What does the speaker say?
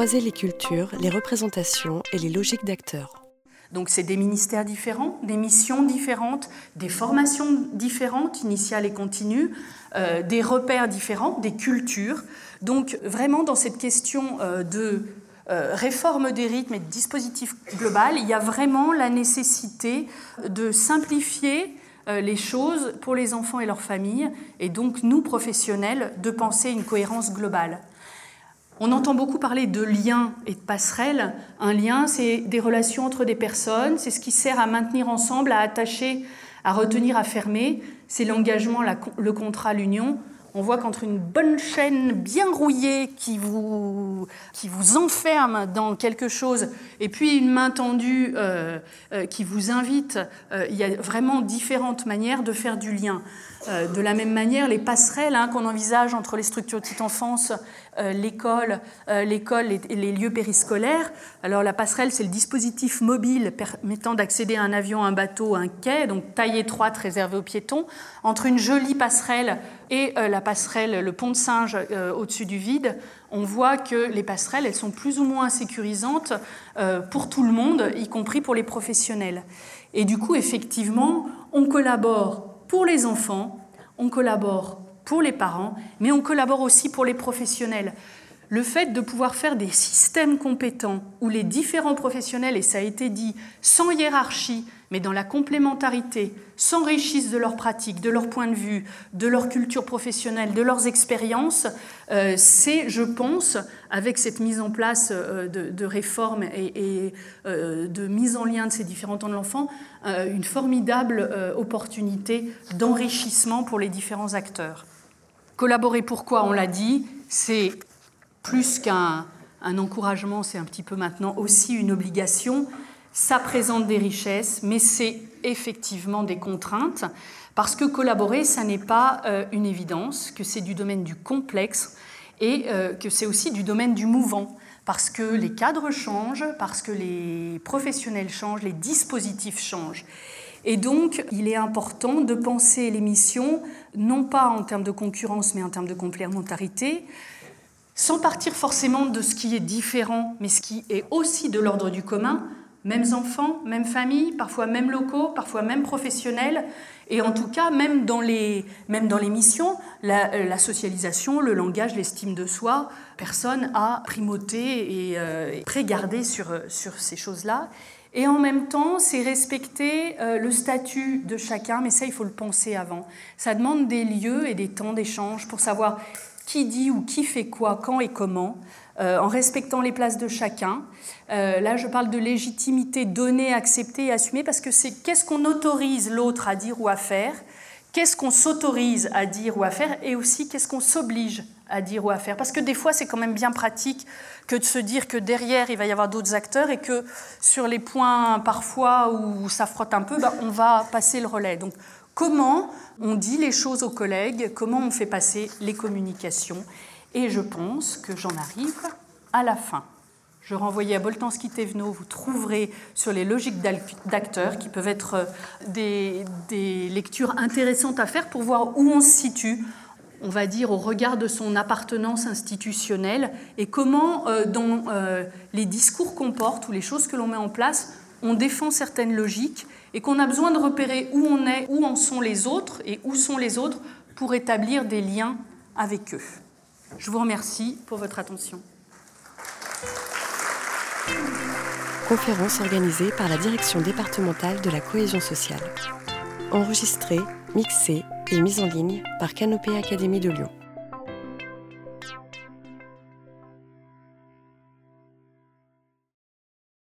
Croiser les cultures, les représentations et les logiques d'acteurs. Donc c'est des ministères différents, des missions différentes, des formations différentes, initiales et continues, euh, des repères différents, des cultures. Donc vraiment dans cette question euh, de euh, réforme des rythmes et de dispositif global, il y a vraiment la nécessité de simplifier les choses pour les enfants et leurs familles, et donc nous, professionnels, de penser une cohérence globale. On entend beaucoup parler de liens et de passerelles. Un lien, c'est des relations entre des personnes, c'est ce qui sert à maintenir ensemble, à attacher, à retenir, à fermer. C'est l'engagement, le contrat, l'union. On voit qu'entre une bonne chaîne bien rouillée qui vous, qui vous enferme dans quelque chose et puis une main tendue euh, euh, qui vous invite, euh, il y a vraiment différentes manières de faire du lien. de la même manière, les passerelles hein, qu'on envisage entre les structures de petite enfance, l'école, l'école et, les lieux périscolaires. Alors la passerelle, c'est le dispositif mobile permettant d'accéder à un avion, un bateau, un quai, donc taille étroite réservée aux piétons, entre une jolie passerelle et la passerelle, le pont de singe au-dessus du vide, on voit que les passerelles, elles sont plus ou moins sécurisantes euh, pour tout le monde, y compris pour les professionnels. Et du coup, effectivement, on collabore pour les enfants, on collabore pour les parents, mais on collabore aussi pour les professionnels. Le fait de pouvoir faire des systèmes compétents où les différents professionnels, et ça a été dit, sans hiérarchie, mais dans la complémentarité, s'enrichissent de leurs pratiques, de leurs points de vue, de leur culture professionnelle, de leurs expériences, euh, c'est, je pense, avec cette mise en place euh, de, réformes et, euh, de mise en lien de ces différents temps de l'enfant, une formidable opportunité d'enrichissement pour les différents acteurs. Collaborer pourquoi, on l'a dit, c'est plus qu'un encouragement, c'est un petit peu maintenant aussi une obligation ça présente des richesses, mais c'est effectivement des contraintes, parce que collaborer, ça n'est pas euh, une évidence, que c'est du domaine du complexe et euh, que c'est aussi du domaine du mouvant, parce que les cadres changent, parce que les professionnels changent, les dispositifs changent. Et donc, il est important de penser l'émission, non pas en termes de concurrence, mais en termes de complémentarité, sans partir forcément de ce qui est différent, mais ce qui est aussi de l'ordre du commun, mêmes enfants, mêmes familles, parfois mêmes locaux, parfois mêmes professionnels, et en tout cas, même dans les, même dans les missions, la, la socialisation, le langage, l'estime de soi, personne a primauté et, euh, prégardé sur, sur ces choses-là. Et en même temps, c'est respecter euh, le statut de chacun, mais ça, il faut le penser avant. Ça demande des lieux et des temps d'échange pour savoir qui dit ou qui fait quoi, quand et comment. Euh, en respectant les places de chacun. Euh, là, je parle de légitimité donnée, acceptée et assumée, parce que c'est qu'est-ce qu'on autorise l'autre à dire ou à faire, qu'est-ce qu'on s'autorise à dire ou à faire, et aussi qu'est-ce qu'on s'oblige à dire ou à faire. Parce que des fois, c'est quand même bien pratique que de se dire que derrière, il va y avoir d'autres acteurs et que sur les points parfois où ça frotte un peu, bah, on va passer le relais. Donc, comment on dit les choses aux collègues, comment on fait passer les communications et je pense que j'en arrive à la fin. Je renvoyais à Boltanski-Thévenot, vous trouverez sur les logiques d'acteurs qui peuvent être euh, des, lectures intéressantes à faire pour voir où on se situe, on va dire, au regard de son appartenance institutionnelle et comment, euh, dans euh, les discours qu'on porte ou les choses que l'on met en place, on défend certaines logiques et qu'on a besoin de repérer où on est, où en sont les autres et où sont les autres pour établir des liens avec eux. Je vous remercie pour votre attention. Conférence organisée par la Direction départementale de la cohésion sociale. Enregistrée, mixée et mise en ligne par Canopée Académie de Lyon.